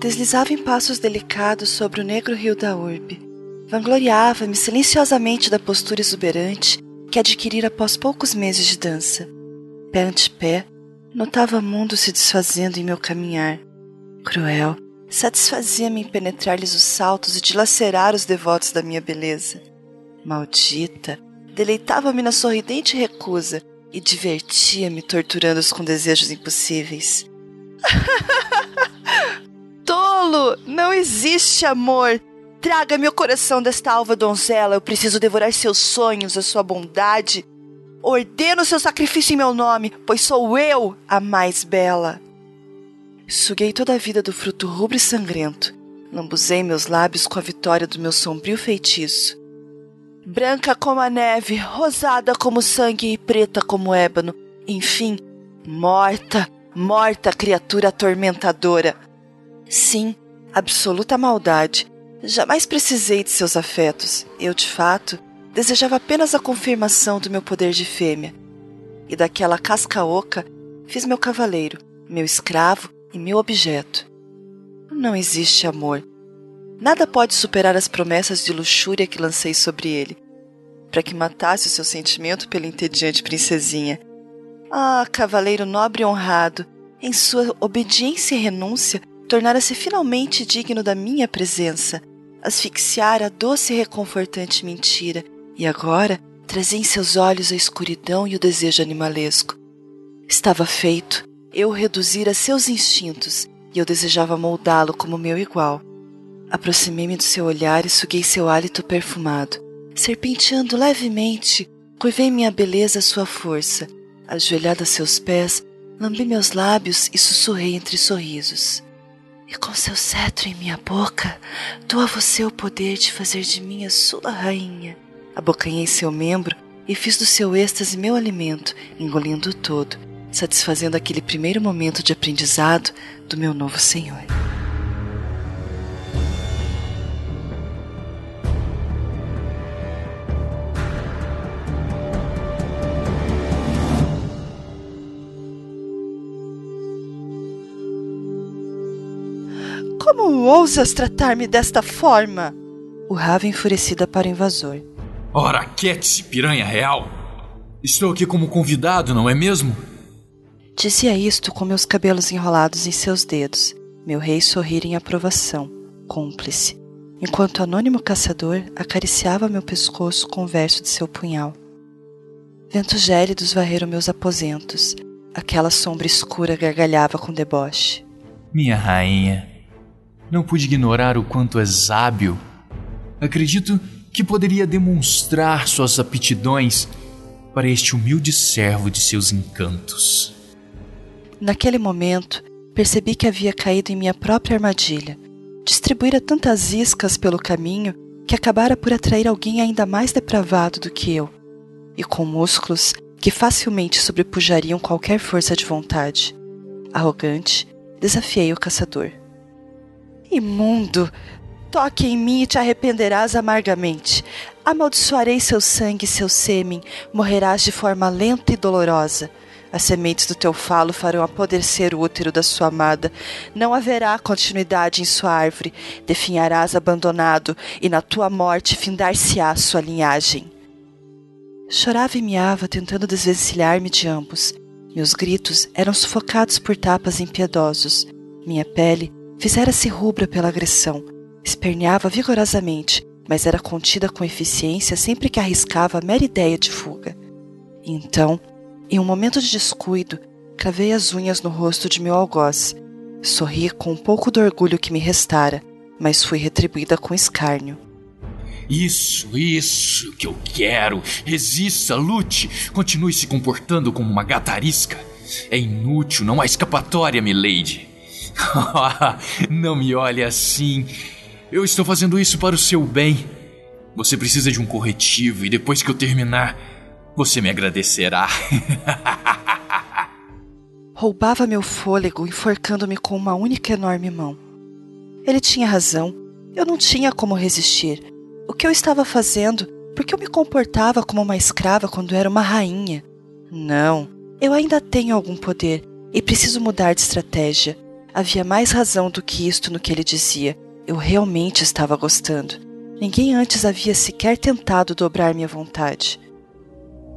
Deslizava em passos delicados sobre o negro rio da urbe. Vangloriava-me silenciosamente da postura exuberante que adquirira após poucos meses de dança. Pé ante pé, notava mundo se desfazendo em meu caminhar. Cruel, satisfazia-me em penetrar-lhes os saltos e dilacerar os devotos da minha beleza. Maldita, deleitava-me na sorridente recusa e divertia-me torturando-os com desejos impossíveis. Tolo! Não existe amor! Traga meu coração desta alva donzela, eu preciso devorar seus sonhos, a sua bondade. Ordeno seu sacrifício em meu nome, pois sou eu a mais bela. Suguei toda a vida do fruto rubro e sangrento, lambuzei meus lábios com a vitória do meu sombrio feitiço. Branca como a neve, rosada como sangue e preta como ébano, enfim, morta, morta criatura atormentadora. Sim, absoluta maldade. Jamais precisei de seus afetos. Eu, de fato, desejava apenas a confirmação do meu poder de fêmea. E daquela casca oca fiz meu cavaleiro, meu escravo e meu objeto. Não existe amor. Nada pode superar as promessas de luxúria que lancei sobre ele, para que matasse o seu sentimento pela entediante princesinha. Ah, cavaleiro nobre e honrado, em sua obediência e renúncia, tornara-se finalmente digno da minha presença, asfixiar a doce e reconfortante mentira, e agora trazia em seus olhos a escuridão e o desejo animalesco. Estava feito, eu reduzira seus instintos, e eu desejava moldá-lo como meu igual. Aproximei-me do seu olhar e suguei seu hálito perfumado. Serpenteando levemente, curvei minha beleza à sua força. Ajoelhada a seus pés, lambi meus lábios e sussurrei entre sorrisos. E com seu cetro em minha boca, dou a você o poder de fazer de mim a sua rainha. Abocanhei seu membro e fiz do seu êxtase meu alimento, engolindo-o todo, satisfazendo aquele primeiro momento de aprendizado do meu novo senhor. Como ousas tratar-me desta forma? Urrava enfurecida para o invasor. Ora, quiete-se, piranha real! Estou aqui como convidado, não é mesmo? Dizia isto com meus cabelos enrolados em seus dedos, meu rei sorrir em aprovação, cúmplice, enquanto o anônimo caçador acariciava meu pescoço com o verso de seu punhal. Ventos gélidos varreram meus aposentos, aquela sombra escura gargalhava com deboche. Minha rainha, não pude ignorar o quanto és hábil. Acredito que poderia demonstrar suas aptidões para este humilde servo de seus encantos. Naquele momento, percebi que havia caído em minha própria armadilha. Distribuíra tantas iscas pelo caminho que acabara por atrair alguém ainda mais depravado do que eu, e com músculos que facilmente sobrepujariam qualquer força de vontade. Arrogante, desafiei o caçador. Imundo! Toque em mim e te arrependerás amargamente. Amaldiçoarei seu sangue e seu sêmen, morrerás de forma lenta e dolorosa. As sementes do teu falo farão apodrecer o útero da sua amada. Não haverá continuidade em sua árvore. Definharás abandonado, e na tua morte findar-se-á sua linhagem. Chorava e miava, tentando desvencilhar-me de ambos. Meus gritos eram sufocados por tapas impiedosos. Minha pele fizera-se rubra pela agressão. Esperneava vigorosamente, mas era contida com eficiência sempre que arriscava a mera ideia de fuga. Então, em um momento de descuido, cravei as unhas no rosto de meu algoz. Sorri com um pouco do orgulho que me restara, mas fui retribuída com escárnio. Isso, isso que eu quero. Resista, lute, continue se comportando como uma gatarisca. É inútil, não há escapatória, milady. não me olhe assim. Eu estou fazendo isso para o seu bem. Você precisa de um corretivo e depois que eu terminar, você me agradecerá. Roubava meu fôlego, enforcando-me com uma única enorme mão. Ele tinha razão. Eu não tinha como resistir. O que eu estava fazendo? Porque eu me comportava como uma escrava quando era uma rainha. Não, eu ainda tenho algum poder e preciso mudar de estratégia. Havia mais razão do que isto no que ele dizia. Eu realmente estava gostando. Ninguém antes havia sequer tentado dobrar minha vontade.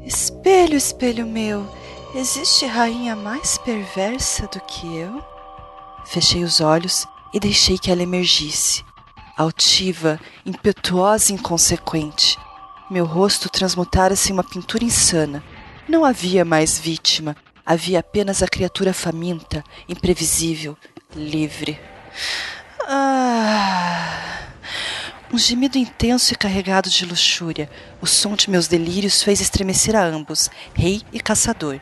Espelho, espelho meu, existe rainha mais perversa do que eu? Fechei os olhos e deixei que ela emergisse. Altiva, impetuosa e inconsequente. Meu rosto transmutara-se em uma pintura insana. Não havia mais vítima, havia apenas a criatura faminta, imprevisível, livre. Ah. Um gemido intenso e carregado de luxúria. O som de meus delírios fez estremecer a ambos, rei e caçador.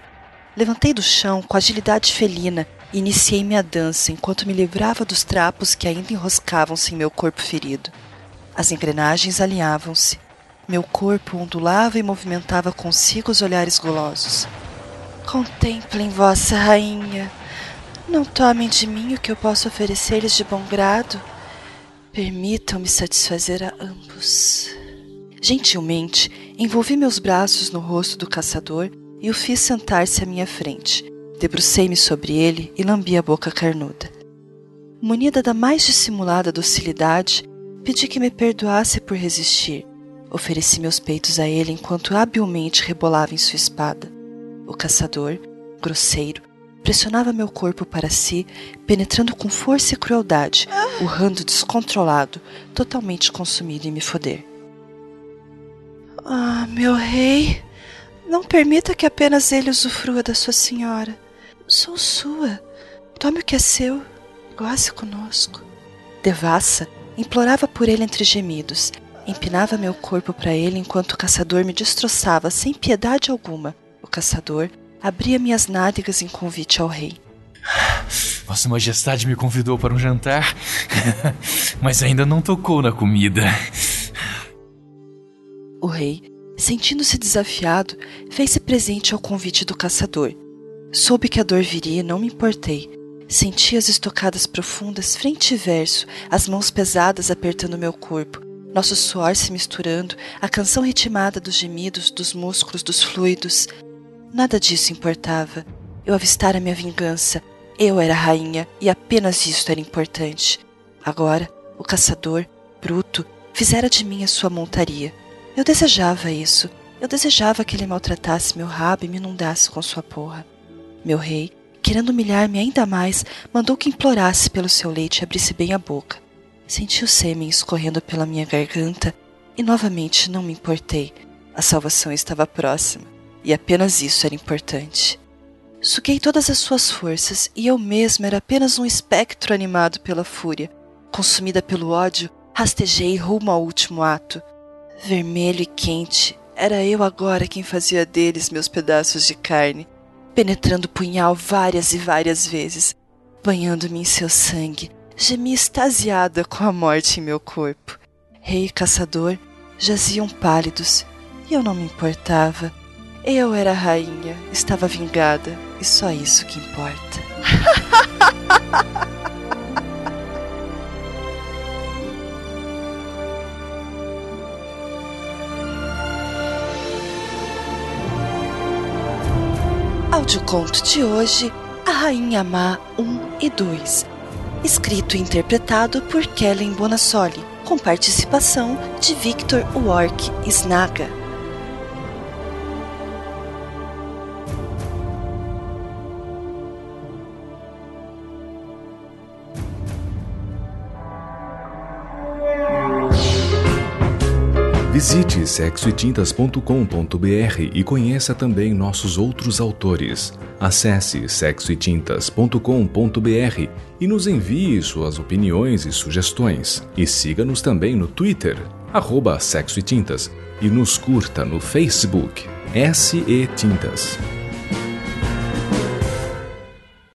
Levantei do chão com agilidade felina e iniciei minha dança enquanto me livrava dos trapos que ainda enroscavam-se em meu corpo ferido. As engrenagens alinhavam-se. Meu corpo ondulava e movimentava consigo os olhares golosos. Contemplem, vossa rainha. Não tomem de mim o que eu posso oferecer-lhes de bom grado. Permitam-me satisfazer a ambos. Gentilmente, envolvi meus braços no rosto do caçador e o fiz sentar-se à minha frente. Debrucei-me sobre ele e lambi a boca carnuda. Munida da mais dissimulada docilidade, pedi que me perdoasse por resistir. Ofereci meus peitos a ele enquanto habilmente rebolava em sua espada. O caçador, grosseiro, pressionava meu corpo para si, penetrando com força e crueldade, urrando descontrolado, totalmente consumido em me foder. Ah, meu rei, não permita que apenas ele usufrua da sua senhora. Sou sua. Tome o que é seu. Goze conosco. Devassa implorava por ele entre gemidos. Empinava meu corpo para ele enquanto o caçador me destroçava sem piedade alguma. Caçador abria minhas nádegas em convite ao rei. Vossa Majestade me convidou para um jantar, mas ainda não tocou na comida. O rei, sentindo-se desafiado, fez-se presente ao convite do caçador. Soube que a dor viria e não me importei. Senti as estocadas profundas frente e verso, as mãos pesadas apertando meu corpo, nosso suor se misturando, a canção ritmada dos gemidos, dos músculos, dos fluidos. Nada disso importava. Eu avistara minha vingança. Eu era rainha e apenas isto era importante. Agora, o caçador, bruto, fizera de mim a sua montaria. Eu desejava isso. Eu desejava que ele maltratasse meu rabo e me inundasse com sua porra. Meu rei, querendo humilhar-me ainda mais, mandou que implorasse pelo seu leite e abrisse bem a boca. Senti o sêmen escorrendo pela minha garganta e novamente não me importei. A salvação estava próxima e apenas isso era importante. Suguei todas as suas forças e eu mesma era apenas um espectro animado pela fúria. Consumida pelo ódio, rastejei rumo ao último ato. Vermelho e quente, era eu agora quem fazia deles meus pedaços de carne, penetrando o punhal várias e várias vezes, banhando-me em seu sangue, gemi extasiada com a morte em meu corpo. Rei e caçador jaziam pálidos e eu não me importava. Eu era a rainha, estava vingada, e só isso que importa. Audioconto de hoje, A Rainha Má 1 e 2. Escrito e interpretado por Kellen Bonassoli, com participação de Victor Wark Snaga. Visite sexoetintas.com.br e conheça também nossos outros autores. Acesse sexoetintas.com.br e nos envie suas opiniões e sugestões. E siga-nos também no Twitter, arroba Sexo e Tintas, e nos curta no Facebook SE Tintas.